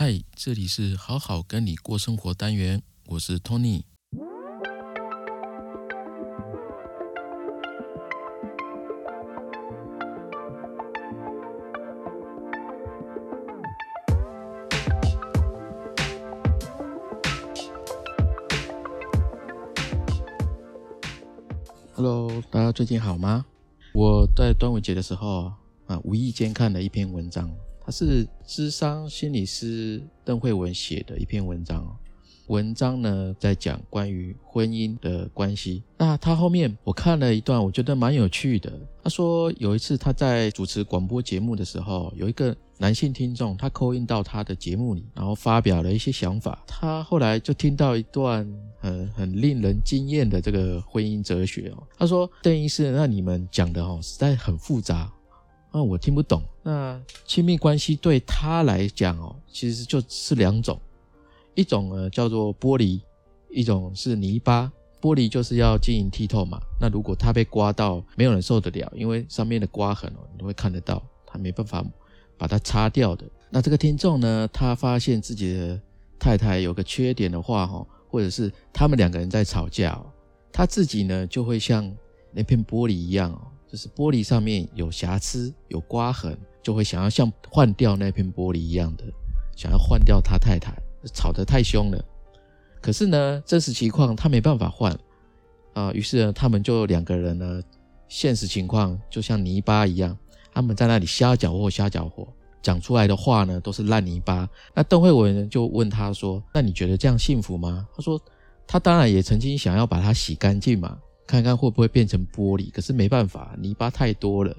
嗨，这里是好好跟你过生活单元，我是 Tony。Hello，大家最近好吗？我在端午节的时候啊，无意间看了一篇文章，它是智商心理师邓慧文写的一篇文章哦。文章呢在讲关于婚姻的关系。那他后面我看了一段，我觉得蛮有趣的。他说有一次他在主持广播节目的时候，有一个男性听众他扣印到他的节目里，然后发表了一些想法。他后来就听到一段很很令人惊艳的这个婚姻哲学哦。他说邓医师，那你们讲的哦实在很复杂，那我听不懂。那亲密关系对他来讲哦，其实就是两种。一种呢叫做玻璃，一种是泥巴。玻璃就是要晶莹剔透嘛。那如果它被刮到，没有人受得了，因为上面的刮痕哦，你都会看得到，他没办法把它擦掉的。那这个听众呢，他发现自己的太太有个缺点的话，哈，或者是他们两个人在吵架，哦，他自己呢就会像那片玻璃一样哦，就是玻璃上面有瑕疵、有刮痕，就会想要像换掉那片玻璃一样的，想要换掉他太太。吵得太凶了，可是呢，真实情况他没办法换啊，于是呢，他们就两个人呢，现实情况就像泥巴一样，他们在那里瞎搅和瞎搅和，讲出来的话呢都是烂泥巴。那邓慧文就问他说：“那你觉得这样幸福吗？”他说：“他当然也曾经想要把它洗干净嘛，看看会不会变成玻璃，可是没办法，泥巴太多了。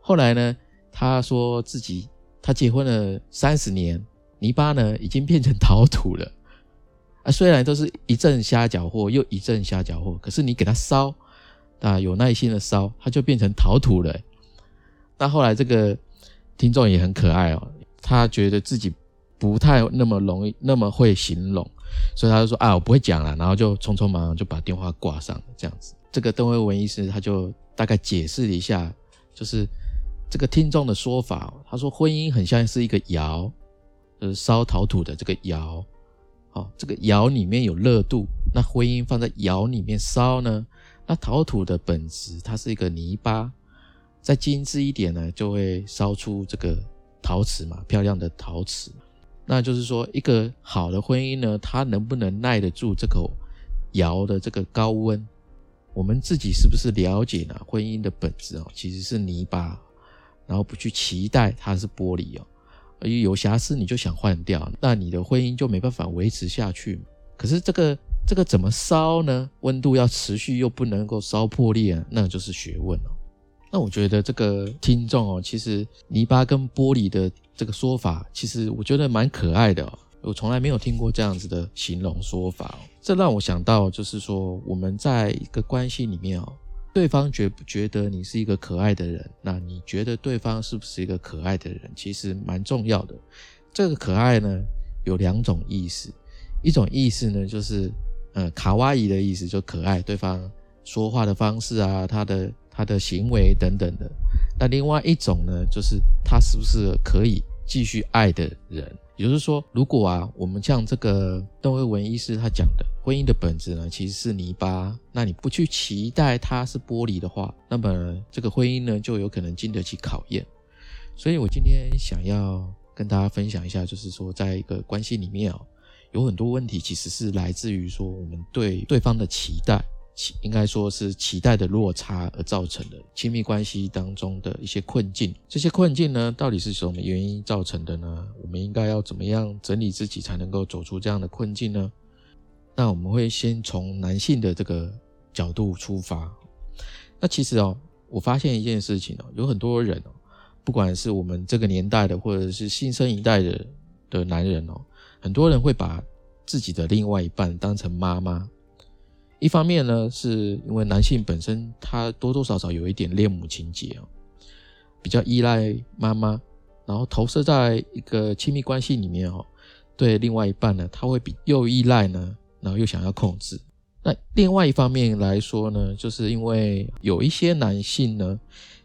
后来呢，他说自己他结婚了三十年。”泥巴呢，已经变成陶土了啊！虽然都是一阵瞎搅和，又一阵瞎搅和，可是你给它烧啊，有耐心的烧，它就变成陶土了。那后来这个听众也很可爱哦，他觉得自己不太那么容易，那么会形容，所以他就说啊，我不会讲了，然后就匆匆忙忙就把电话挂上了。这样子，这个邓慧文医师他就大概解释了一下，就是这个听众的说法，他说婚姻很像是一个窑。就是，烧陶土的这个窑，好，这个窑里面有热度，那婚姻放在窑里面烧呢，那陶土的本质它是一个泥巴，再精致一点呢，就会烧出这个陶瓷嘛，漂亮的陶瓷。那就是说，一个好的婚姻呢，它能不能耐得住这口窑的这个高温？我们自己是不是了解呢？婚姻的本质哦，其实是泥巴，然后不去期待它是玻璃哦。有瑕疵你就想换掉，那你的婚姻就没办法维持下去。可是这个这个怎么烧呢？温度要持续又不能够烧破裂啊，那就是学问了。那我觉得这个听众哦，其实泥巴跟玻璃的这个说法，其实我觉得蛮可爱的。哦我从来没有听过这样子的形容说法，这让我想到就是说我们在一个关系里面哦。对方觉不觉得你是一个可爱的人？那你觉得对方是不是一个可爱的人？其实蛮重要的。这个可爱呢，有两种意思。一种意思呢，就是呃卡哇伊的意思，就可爱，对方说话的方式啊，他的他的行为等等的。那另外一种呢，就是他是不是可以继续爱的人？也就是说，如果啊，我们像这个邓慧文医师他讲的，婚姻的本质呢，其实是泥巴。那你不去期待它是玻璃的话，那么这个婚姻呢，就有可能经得起考验。所以我今天想要跟大家分享一下，就是说，在一个关系里面哦，有很多问题其实是来自于说我们对对方的期待。期应该说是期待的落差而造成的亲密关系当中的一些困境。这些困境呢，到底是什么原因造成的呢？我们应该要怎么样整理自己才能够走出这样的困境呢？那我们会先从男性的这个角度出发。那其实哦，我发现一件事情哦，有很多人哦，不管是我们这个年代的，或者是新生一代的的男人哦，很多人会把自己的另外一半当成妈妈。一方面呢，是因为男性本身他多多少少有一点恋母情节哦，比较依赖妈妈，然后投射在一个亲密关系里面哦，对另外一半呢，他会比又依赖呢，然后又想要控制。那另外一方面来说呢，就是因为有一些男性呢，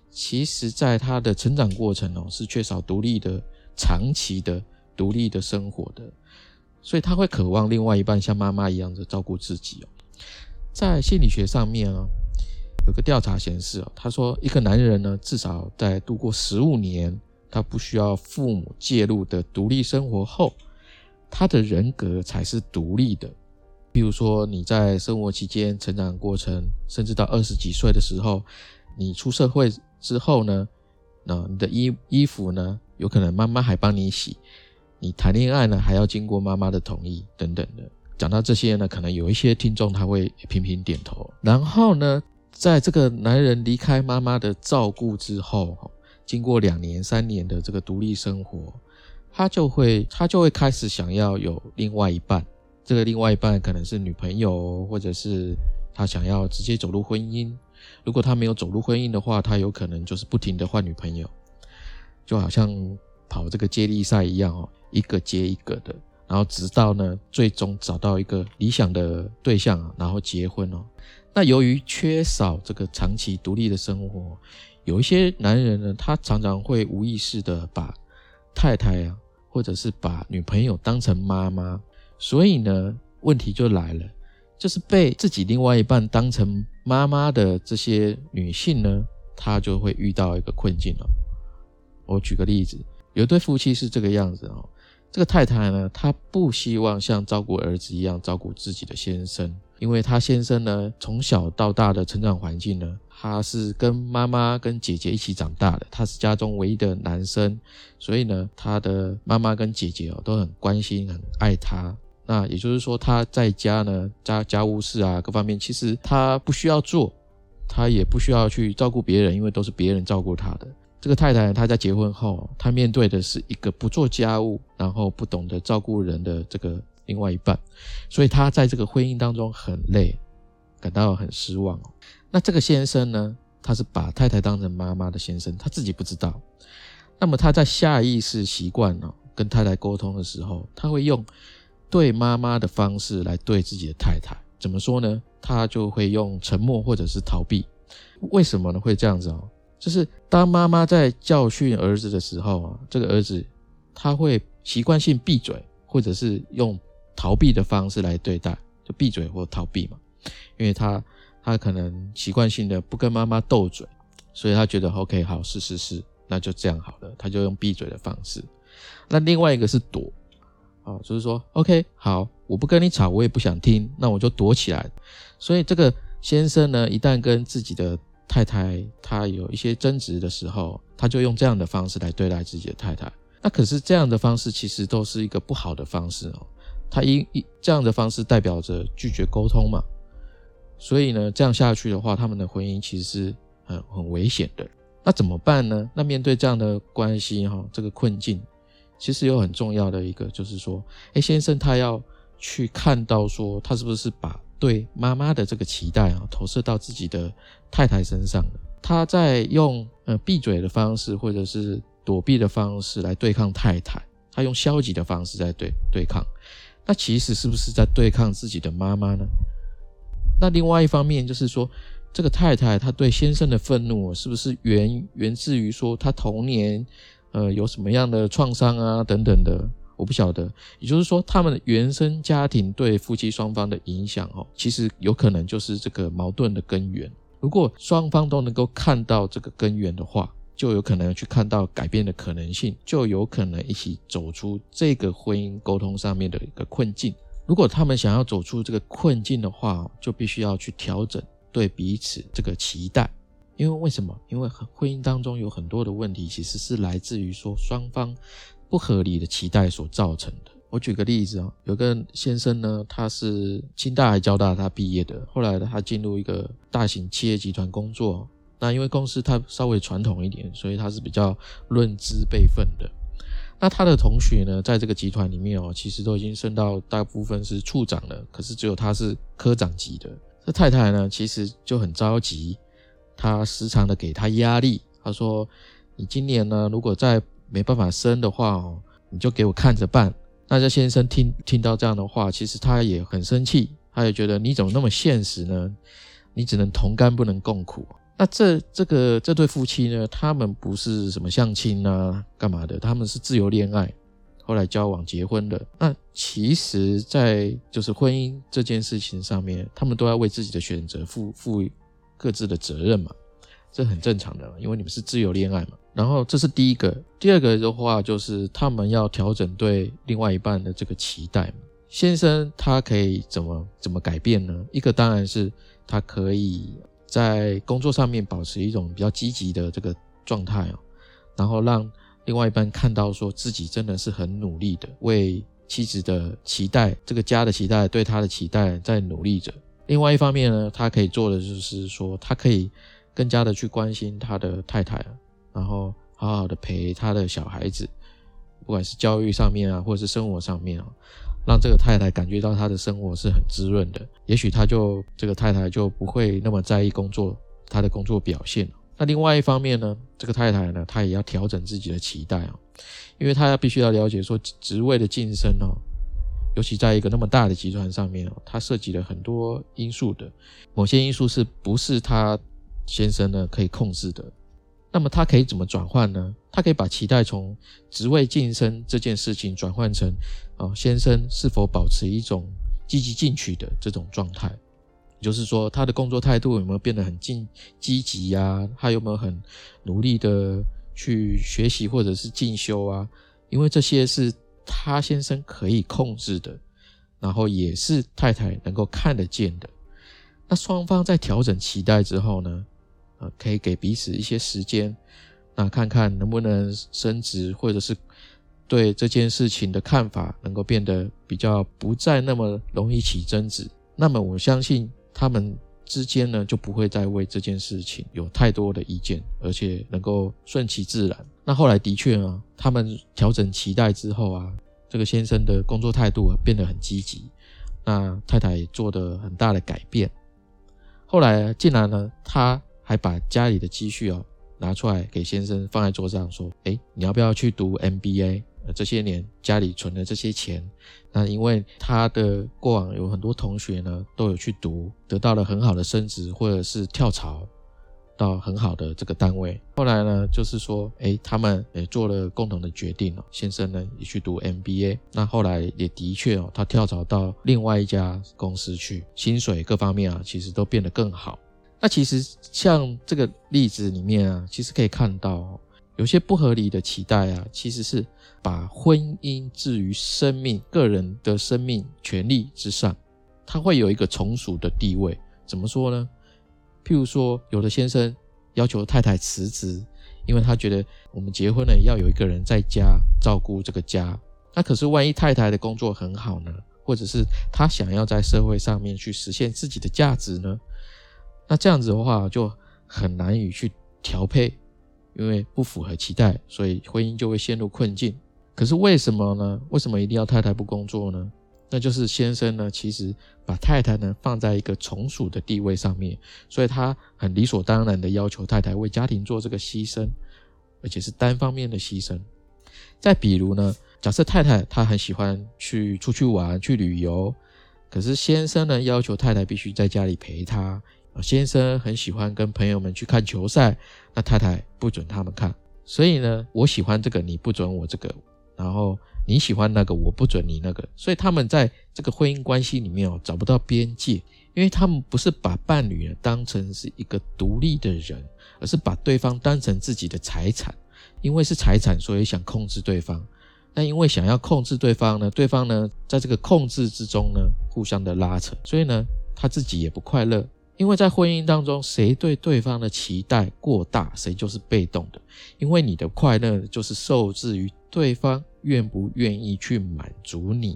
其实在他的成长过程哦，是缺少独立的、长期的独立的生活的，所以他会渴望另外一半像妈妈一样的照顾自己哦。在心理学上面啊，有个调查显示哦，他说一个男人呢，至少在度过十五年，他不需要父母介入的独立生活后，他的人格才是独立的。比如说你在生活期间、成长过程，甚至到二十几岁的时候，你出社会之后呢，那你的衣衣服呢，有可能妈妈还帮你洗，你谈恋爱呢，还要经过妈妈的同意等等的。讲到这些呢，可能有一些听众他会频频点头。然后呢，在这个男人离开妈妈的照顾之后，经过两年、三年的这个独立生活，他就会他就会开始想要有另外一半。这个另外一半可能是女朋友，或者是他想要直接走入婚姻。如果他没有走入婚姻的话，他有可能就是不停的换女朋友，就好像跑这个接力赛一样哦，一个接一个的。然后直到呢，最终找到一个理想的对象，然后结婚哦。那由于缺少这个长期独立的生活，有一些男人呢，他常常会无意识的把太太啊，或者是把女朋友当成妈妈。所以呢，问题就来了，就是被自己另外一半当成妈妈的这些女性呢，她就会遇到一个困境了。我举个例子，有对夫妻是这个样子哦。这个太太呢，她不希望像照顾儿子一样照顾自己的先生，因为她先生呢，从小到大的成长环境呢，他是跟妈妈跟姐姐一起长大的，他是家中唯一的男生，所以呢，他的妈妈跟姐姐哦都很关心、很爱他。那也就是说，他在家呢，家家务事啊各方面，其实他不需要做，他也不需要去照顾别人，因为都是别人照顾他的。这个太太，她在结婚后，她面对的是一个不做家务，然后不懂得照顾人的这个另外一半，所以她在这个婚姻当中很累，感到很失望。那这个先生呢，他是把太太当成妈妈的先生，他自己不知道。那么他在下意识习惯哦，跟太太沟通的时候，他会用对妈妈的方式来对自己的太太。怎么说呢？他就会用沉默或者是逃避。为什么呢？会这样子哦？就是当妈妈在教训儿子的时候啊，这个儿子他会习惯性闭嘴，或者是用逃避的方式来对待，就闭嘴或逃避嘛。因为他他可能习惯性的不跟妈妈斗嘴，所以他觉得 OK 好是是是，那就这样好了，他就用闭嘴的方式。那另外一个是躲啊，就是说 OK 好，我不跟你吵，我也不想听，那我就躲起来。所以这个先生呢，一旦跟自己的太太她有一些争执的时候，他就用这样的方式来对待自己的太太。那可是这样的方式其实都是一个不好的方式哦。他一一这样的方式代表着拒绝沟通嘛。所以呢，这样下去的话，他们的婚姻其实是很很危险的。那怎么办呢？那面对这样的关系哈，这个困境，其实有很重要的一个就是说，哎，先生他要去看到说，他是不是把。对妈妈的这个期待啊，投射到自己的太太身上了。他在用呃闭嘴的方式，或者是躲避的方式来对抗太太，他用消极的方式在对对抗。那其实是不是在对抗自己的妈妈呢？那另外一方面就是说，这个太太她对先生的愤怒，是不是源源自于说她童年呃有什么样的创伤啊等等的？我不晓得，也就是说，他们的原生家庭对夫妻双方的影响，哦，其实有可能就是这个矛盾的根源。如果双方都能够看到这个根源的话，就有可能去看到改变的可能性，就有可能一起走出这个婚姻沟通上面的一个困境。如果他们想要走出这个困境的话，就必须要去调整对彼此这个期待。因为为什么？因为婚姻当中有很多的问题，其实是来自于说双方。不合理的期待所造成的。我举个例子啊，有个先生呢，他是清大还交大他毕业的，后来，他进入一个大型企业集团工作。那因为公司他稍微传统一点，所以他是比较论资辈分的。那他的同学呢，在这个集团里面哦，其实都已经升到大部分是处长了，可是只有他是科长级的。这太太呢，其实就很着急，他时常的给他压力。他说：“你今年呢，如果在……”没办法生的话哦，你就给我看着办。那这先生听听到这样的话，其实他也很生气，他也觉得你怎么那么现实呢？你只能同甘不能共苦。那这这个这对夫妻呢，他们不是什么相亲啊，干嘛的？他们是自由恋爱。后来交往结婚的。那其实，在就是婚姻这件事情上面，他们都要为自己的选择负负各自的责任嘛，这很正常的，因为你们是自由恋爱嘛。然后这是第一个，第二个的话就是他们要调整对另外一半的这个期待嘛。先生他可以怎么怎么改变呢？一个当然是他可以在工作上面保持一种比较积极的这个状态哦，然后让另外一半看到说自己真的是很努力的为妻子的期待、这个家的期待、对他的期待在努力着。另外一方面呢，他可以做的就是说，他可以更加的去关心他的太太，然后好好的陪他的小孩子，不管是教育上面啊，或者是生活上面啊。让这个太太感觉到她的生活是很滋润的，也许他就这个太太就不会那么在意工作，他的工作表现那另外一方面呢，这个太太呢，她也要调整自己的期待啊，因为她要必须要了解说职位的晋升哦，尤其在一个那么大的集团上面哦，它涉及了很多因素的，某些因素是不是她先生呢可以控制的？那么他可以怎么转换呢？他可以把期待从职位晋升这件事情转换成。啊，先生是否保持一种积极进取的这种状态？就是说，他的工作态度有没有变得很进积极呀？他有没有很努力的去学习或者是进修啊？因为这些是他先生可以控制的，然后也是太太能够看得见的。那双方在调整期待之后呢？可以给彼此一些时间，那看看能不能升职，或者是。对这件事情的看法能够变得比较不再那么容易起争执，那么我相信他们之间呢就不会再为这件事情有太多的意见，而且能够顺其自然。那后来的确啊，他们调整期待之后啊，这个先生的工作态度啊变得很积极，那太太也做的很大的改变。后来竟然呢，他还把家里的积蓄哦拿出来给先生放在桌上，说：“哎，你要不要去读 MBA？”，这些年家里存的这些钱，那因为他的过往有很多同学呢，都有去读，得到了很好的升职，或者是跳槽到很好的这个单位。后来呢，就是说，哎，他们也做了共同的决定哦。先生呢也去读 MBA，那后来也的确哦，他跳槽到另外一家公司去，薪水各方面啊，其实都变得更好。那其实像这个例子里面啊，其实可以看到。有些不合理的期待啊，其实是把婚姻置于生命、个人的生命权利之上，他会有一个从属的地位。怎么说呢？譬如说，有的先生要求太太辞职，因为他觉得我们结婚了要有一个人在家照顾这个家。那可是万一太太的工作很好呢，或者是他想要在社会上面去实现自己的价值呢？那这样子的话，就很难以去调配。因为不符合期待，所以婚姻就会陷入困境。可是为什么呢？为什么一定要太太不工作呢？那就是先生呢，其实把太太呢放在一个从属的地位上面，所以他很理所当然的要求太太为家庭做这个牺牲，而且是单方面的牺牲。再比如呢，假设太太她很喜欢去出去玩、去旅游，可是先生呢要求太太必须在家里陪他。先生很喜欢跟朋友们去看球赛，那太太不准他们看。所以呢，我喜欢这个，你不准我这个；然后你喜欢那个，我不准你那个。所以他们在这个婚姻关系里面哦，找不到边界，因为他们不是把伴侣当成是一个独立的人，而是把对方当成自己的财产。因为是财产，所以想控制对方。那因为想要控制对方呢，对方呢，在这个控制之中呢，互相的拉扯，所以呢，他自己也不快乐。因为在婚姻当中，谁对对方的期待过大，谁就是被动的。因为你的快乐就是受制于对方愿不愿意去满足你。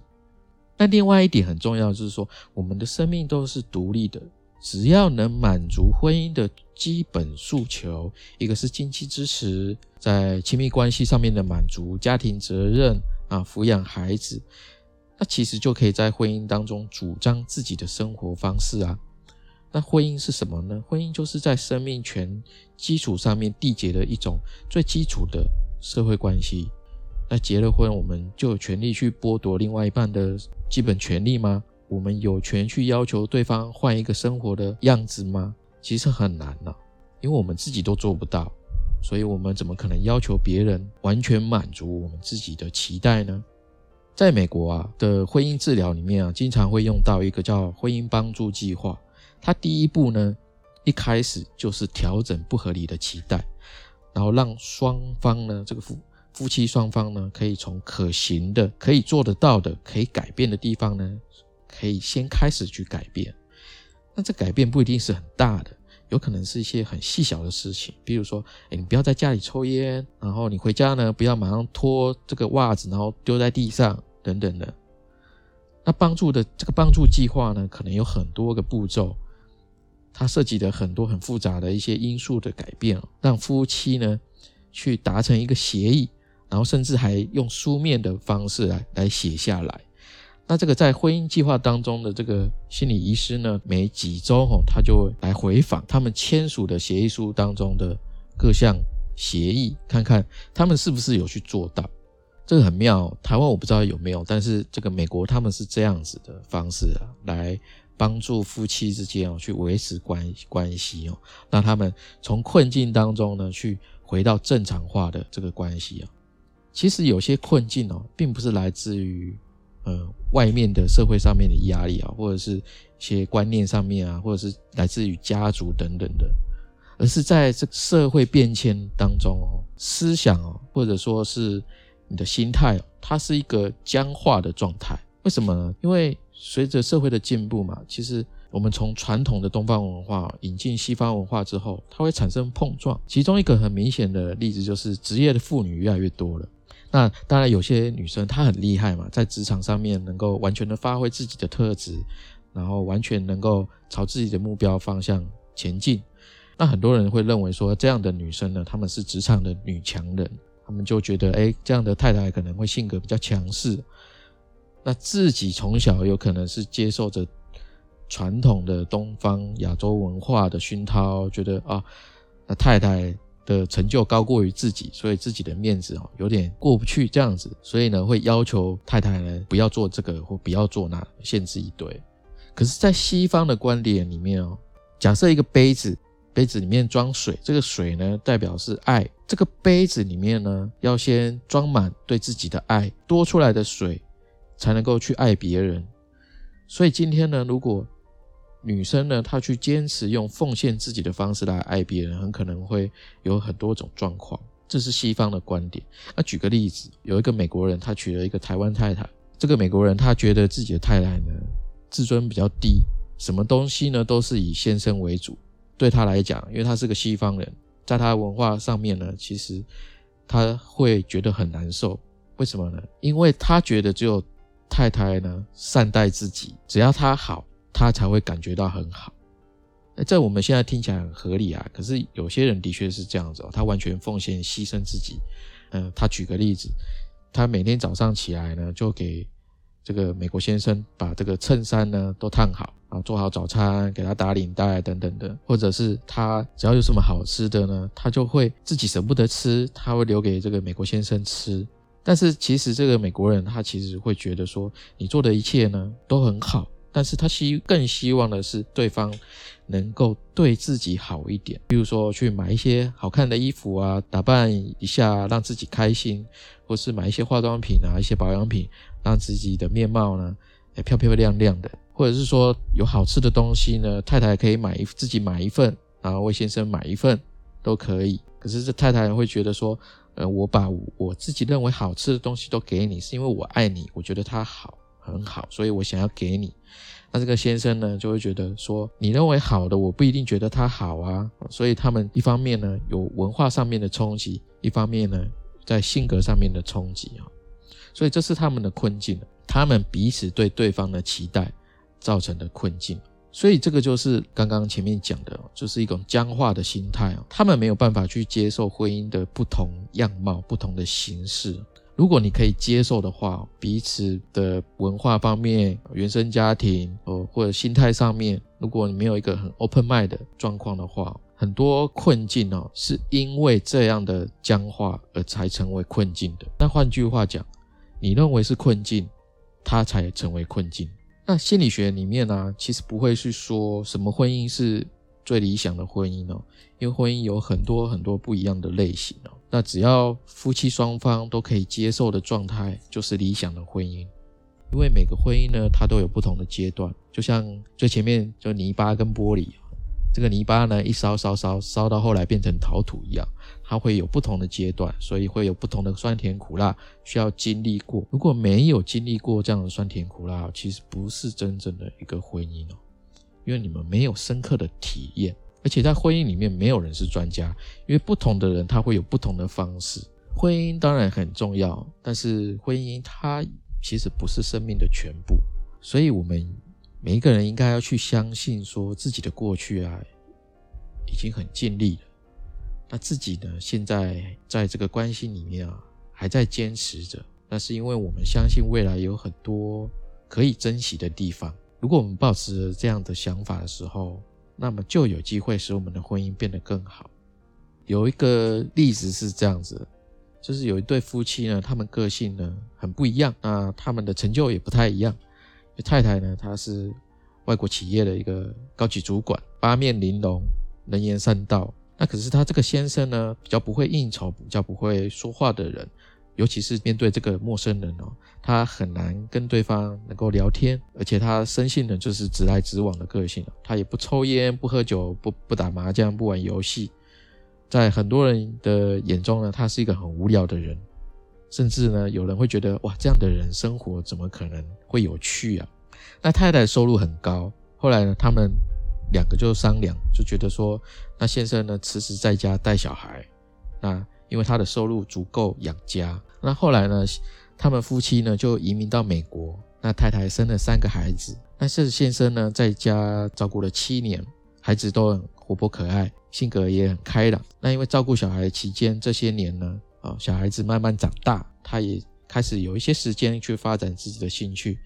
那另外一点很重要，就是说我们的生命都是独立的，只要能满足婚姻的基本诉求，一个是经济支持，在亲密关系上面的满足，家庭责任啊，抚养孩子，那其实就可以在婚姻当中主张自己的生活方式啊。那婚姻是什么呢？婚姻就是在生命权基础上面缔结的一种最基础的社会关系。那结了婚，我们就有权利去剥夺另外一半的基本权利吗？我们有权去要求对方换一个生活的样子吗？其实很难了，因为我们自己都做不到，所以我们怎么可能要求别人完全满足我们自己的期待呢？在美国啊的婚姻治疗里面啊，经常会用到一个叫婚姻帮助计划。他第一步呢，一开始就是调整不合理的期待，然后让双方呢，这个夫夫妻双方呢，可以从可行的、可以做得到的、可以改变的地方呢，可以先开始去改变。那这改变不一定是很大的。有可能是一些很细小的事情，比如说，哎，你不要在家里抽烟，然后你回家呢，不要马上脱这个袜子，然后丢在地上，等等的。那帮助的这个帮助计划呢，可能有很多个步骤，它涉及的很多很复杂的一些因素的改变，让夫妻呢去达成一个协议，然后甚至还用书面的方式来来写下来。那这个在婚姻计划当中的这个心理医师呢，每几周吼，他就来回访他们签署的协议书当中的各项协议，看看他们是不是有去做到。这个很妙，台湾我不知道有没有，但是这个美国他们是这样子的方式啊，来帮助夫妻之间哦去维持关关系哦，让他们从困境当中呢去回到正常化的这个关系啊。其实有些困境哦，并不是来自于。呃，外面的社会上面的压力啊，或者是一些观念上面啊，或者是来自于家族等等的，而是在这社会变迁当中哦，思想哦，或者说是你的心态，它是一个僵化的状态。为什么呢？因为随着社会的进步嘛，其实我们从传统的东方文化引进西方文化之后，它会产生碰撞。其中一个很明显的例子就是职业的妇女越来越多了。那当然，有些女生她很厉害嘛，在职场上面能够完全的发挥自己的特质，然后完全能够朝自己的目标方向前进。那很多人会认为说，这样的女生呢，她们是职场的女强人，她们就觉得，哎，这样的太太可能会性格比较强势。那自己从小有可能是接受着传统的东方亚洲文化的熏陶，觉得啊，那太太。的成就高过于自己，所以自己的面子哦有点过不去这样子，所以呢会要求太太呢不要做这个或不要做那，限制一堆。可是，在西方的观点里面哦，假设一个杯子，杯子里面装水，这个水呢代表是爱，这个杯子里面呢要先装满对自己的爱，多出来的水才能够去爱别人。所以今天呢，如果女生呢，她去坚持用奉献自己的方式来爱别人，很可能会有很多种状况。这是西方的观点。那举个例子，有一个美国人，他娶了一个台湾太太。这个美国人他觉得自己的太太呢，自尊比较低，什么东西呢都是以先生为主。对他来讲，因为他是个西方人，在他文化上面呢，其实他会觉得很难受。为什么呢？因为他觉得只有太太呢善待自己，只要他好。他才会感觉到很好，在我们现在听起来很合理啊。可是有些人的确是这样子哦，他完全奉献、牺牲自己。嗯，他举个例子，他每天早上起来呢，就给这个美国先生把这个衬衫呢都烫好，然后做好早餐，给他打领带等等的。或者是他只要有什么好吃的呢，他就会自己舍不得吃，他会留给这个美国先生吃。但是其实这个美国人他其实会觉得说，你做的一切呢都很好。但是他希更希望的是对方能够对自己好一点，比如说去买一些好看的衣服啊，打扮一下让自己开心，或是买一些化妆品啊、一些保养品，让自己的面貌呢也漂漂亮亮的，或者是说有好吃的东西呢，太太可以买一自己买一份，然后为先生买一份都可以。可是这太太会觉得说，呃，我把我自己认为好吃的东西都给你，是因为我爱你，我觉得它好。很好，所以我想要给你。那这个先生呢，就会觉得说，你认为好的，我不一定觉得他好啊。所以他们一方面呢有文化上面的冲击，一方面呢在性格上面的冲击啊。所以这是他们的困境，他们彼此对对方的期待造成的困境。所以这个就是刚刚前面讲的，就是一种僵化的心态啊。他们没有办法去接受婚姻的不同样貌、不同的形式。如果你可以接受的话，彼此的文化方面、原生家庭哦，或者心态上面，如果你没有一个很 open mind 的状况的话，很多困境哦，是因为这样的僵化而才成为困境的。那换句话讲，你认为是困境，它才成为困境。那心理学里面呢，其实不会去说什么婚姻是最理想的婚姻哦，因为婚姻有很多很多不一样的类型哦。那只要夫妻双方都可以接受的状态，就是理想的婚姻。因为每个婚姻呢，它都有不同的阶段，就像最前面就泥巴跟玻璃，这个泥巴呢一烧烧烧烧到后来变成陶土一样，它会有不同的阶段，所以会有不同的酸甜苦辣需要经历过。如果没有经历过这样的酸甜苦辣，其实不是真正的一个婚姻哦，因为你们没有深刻的体验。而且在婚姻里面，没有人是专家，因为不同的人他会有不同的方式。婚姻当然很重要，但是婚姻它其实不是生命的全部，所以我们每一个人应该要去相信，说自己的过去啊已经很尽力了。那自己呢，现在在这个关系里面啊还在坚持着，那是因为我们相信未来有很多可以珍惜的地方。如果我们保持这样的想法的时候，那么就有机会使我们的婚姻变得更好。有一个例子是这样子，就是有一对夫妻呢，他们个性呢很不一样，那他们的成就也不太一样。太太呢，她是外国企业的一个高级主管，八面玲珑，能言善道。那可是他这个先生呢，比较不会应酬，比较不会说话的人。尤其是面对这个陌生人哦，他很难跟对方能够聊天，而且他生性呢就是直来直往的个性他也不抽烟、不喝酒、不不打麻将、不玩游戏，在很多人的眼中呢，他是一个很无聊的人，甚至呢有人会觉得哇，这样的人生活怎么可能会有趣啊？那太太收入很高，后来呢，他们两个就商量，就觉得说，那先生呢辞职在家带小孩，那。因为他的收入足够养家，那后来呢，他们夫妻呢就移民到美国。那太太生了三个孩子，但是先生呢在家照顾了七年，孩子都很活泼可爱，性格也很开朗。那因为照顾小孩期间这些年呢，啊，小孩子慢慢长大，他也开始有一些时间去发展自己的兴趣。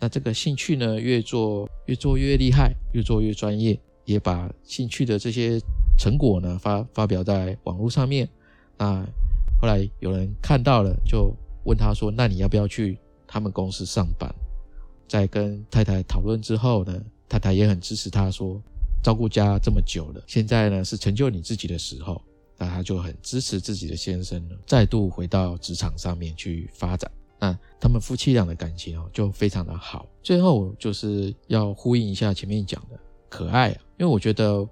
那这个兴趣呢，越做越做越厉害，越做越专业，也把兴趣的这些成果呢发发表在网络上面。那后来有人看到了，就问他说：“那你要不要去他们公司上班？”在跟太太讨论之后呢，太太也很支持他，说：“照顾家这么久了，现在呢是成就你自己的时候。”那他就很支持自己的先生呢，再度回到职场上面去发展。那他们夫妻俩的感情哦，就非常的好。最后就是要呼应一下前面讲的可爱啊，因为我觉得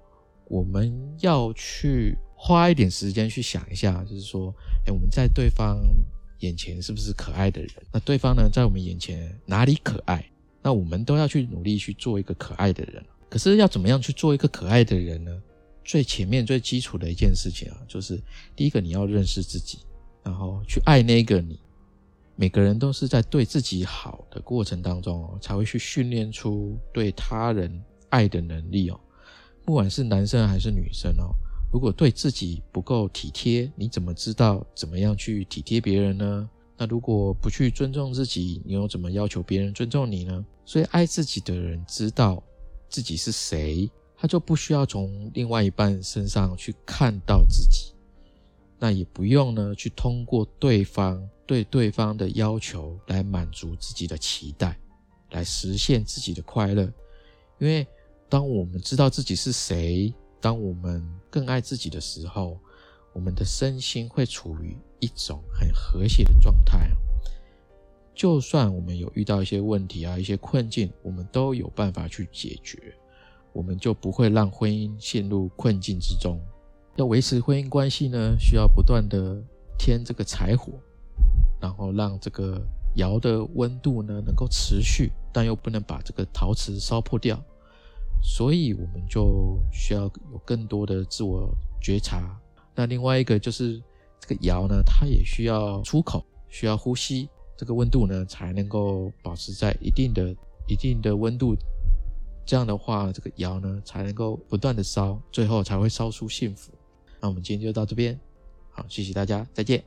我们要去。花一点时间去想一下，就是说，哎，我们在对方眼前是不是可爱的人？那对方呢，在我们眼前哪里可爱？那我们都要去努力去做一个可爱的人。可是要怎么样去做一个可爱的人呢？最前面最基础的一件事情啊，就是第一个你要认识自己，然后去爱那个你。每个人都是在对自己好的过程当中哦，才会去训练出对他人爱的能力哦。不管是男生还是女生哦。如果对自己不够体贴，你怎么知道怎么样去体贴别人呢？那如果不去尊重自己，你又怎么要求别人尊重你呢？所以，爱自己的人知道自己是谁，他就不需要从另外一半身上去看到自己，那也不用呢去通过对方对对方的要求来满足自己的期待，来实现自己的快乐。因为当我们知道自己是谁。当我们更爱自己的时候，我们的身心会处于一种很和谐的状态。就算我们有遇到一些问题啊、一些困境，我们都有办法去解决，我们就不会让婚姻陷入困境之中。要维持婚姻关系呢，需要不断的添这个柴火，然后让这个窑的温度呢能够持续，但又不能把这个陶瓷烧破掉。所以，我们就需要有更多的自我觉察。那另外一个就是这个窑呢，它也需要出口，需要呼吸，这个温度呢才能够保持在一定的、一定的温度。这样的话，这个窑呢才能够不断的烧，最后才会烧出幸福。那我们今天就到这边，好，谢谢大家，再见。